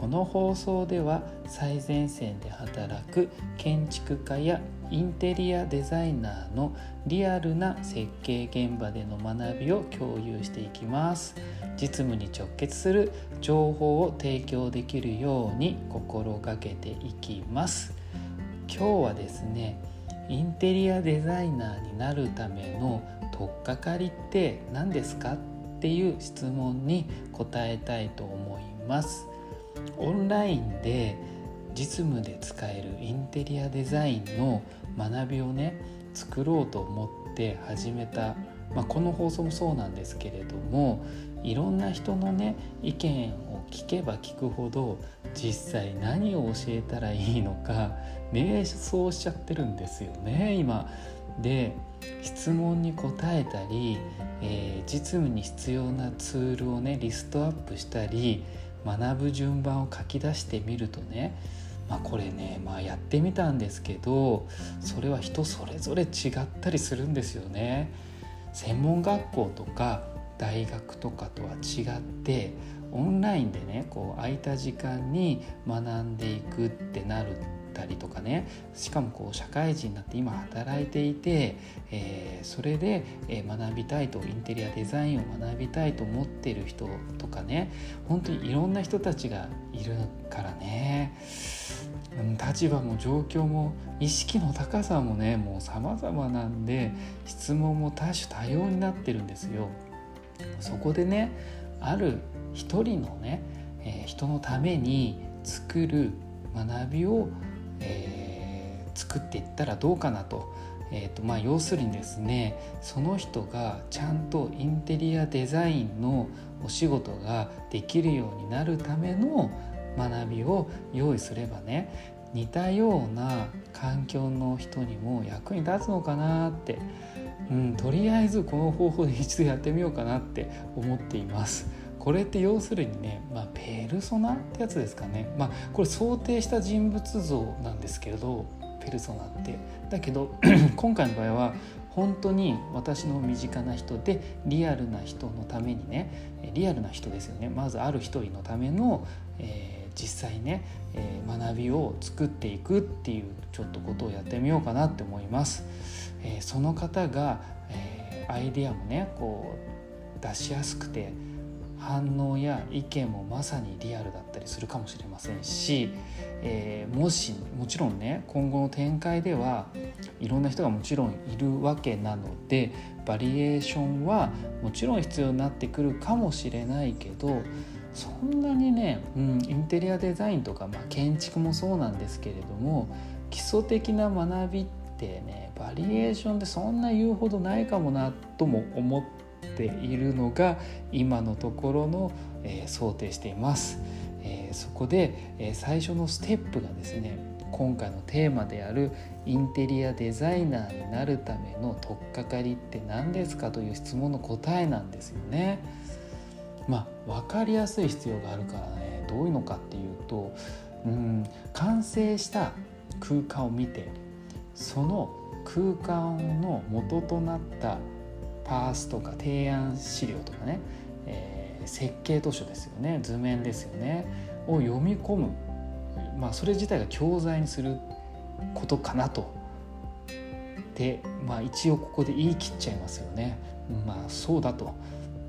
この放送では最前線で働く建築家やインテリアデザイナーのリアルな設計現場での学びを共有していきます。実務に直結する情報を提供できるように心がけていきます。今日はですねインテリアデザイナーになるための取っかかりって何ですかっていう質問に答えたいと思います。オンラインで実務で使えるインテリアデザインの学びをね作ろうと思って始めた、まあ、この放送もそうなんですけれどもいろんな人のね意見を聞けば聞くほど実際何を教えたらいいのか迷走しちゃってるんですよね今。で質問に答えたり、えー、実務に必要なツールをねリストアップしたり学ぶ順番を書き出してみるとねまあ、これね、まあ、やってみたんですけどそれは人それぞれ違ったりするんですよね。専門学校とか大学とかとは違ってオンラインでねこう空いた時間に学んでいくってなるたりとかね。しかもこう社会人になって今働いていて、えー、それで学びたいとインテリアデザインを学びたいと思ってる人とかね。本当にいろんな人たちがいるからね。立場も状況も意識の高さもねもう様々なんで質問も多種多様になってるんですよ。そこでねある一人のね、えー、人のために作る学びを、作っていったらどうかなと。えーとまあ、要するにですねその人がちゃんとインテリアデザインのお仕事ができるようになるための学びを用意すればね似たような環境の人にも役に立つのかなって、うん、とりあえずこの方法で一度やってみようかなって思っています。これって要するにね、まあ、ペルソナってやつですかね、まあ、これ想定した人物像なんですけれどペルソナってだけど 今回の場合は本当に私の身近な人でリアルな人のためにねリアルな人ですよねまずある一人のための、えー、実際ね、えー、学びを作っていくっていうちょっとことをやってみようかなって思います。えー、その方が、えアイデアもねこう出しやすくて反応や意見もまさにリアルだったりするかもしれませんし、えー、もしもちろんね今後の展開ではいろんな人がもちろんいるわけなのでバリエーションはもちろん必要になってくるかもしれないけどそんなにね、うん、インテリアデザインとか、まあ、建築もそうなんですけれども基礎的な学びってねバリエーションでそんな言うほどないかもなとも思ってているのが今のところの、えー、想定しています。えー、そこで、えー、最初のステップがですね今回のテーマであるインテリアデザイナーになるための取っかかりって何ですかという質問の答えなんですよね。まあ分かりやすい必要があるからねどういうのかっていうとうん完成した空間を見てその空間の元となったパースとか提案資料とかね、えー、設計図書ですよね図面ですよねを読み込む、まあ、それ自体が教材にすることかなと。で、まあ、一応ここで言い切っちゃいますよね。まあそうだと、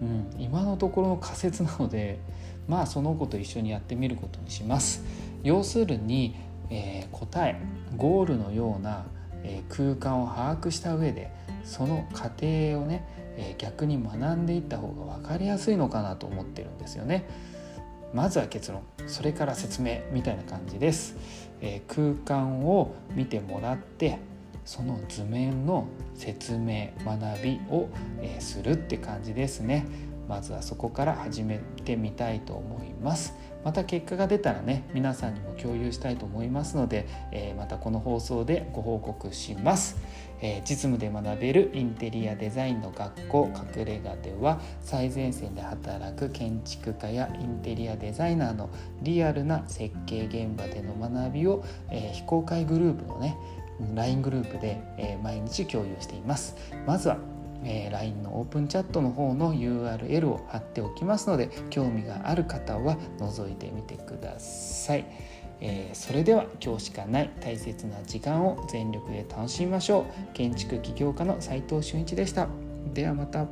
うん、今のところの仮説なのでまあその子と一緒にやってみることにします。要するに、えー、答えゴールのような、えー、空間を把握した上でその過程をね、えー、逆に学んでいった方が分かりやすいのかなと思ってるんですよね。まずは結論それから説明みたいな感じです、えー、空間を見てもらってその図面の説明学びを、えー、するって感じですね。まずはそこから始めてみたいと思います。また結果が出たらね皆さんにも共有したいと思いますので、えー、またこの放送でご報告します。えー、実務で学べるインテリアデザインの学校隠れ家では最前線で働く建築家やインテリアデザイナーのリアルな設計現場での学びを、えー、非公開グループのね LINE グループで、え、毎日共有していますまずはえー、LINE のオープンチャットの方の URL を貼っておきますので興味がある方は覗いてみてください。えー、それでは今日しかない大切な時間を全力で楽しみましょう。建築起業家の斉藤俊一でした。ではまた。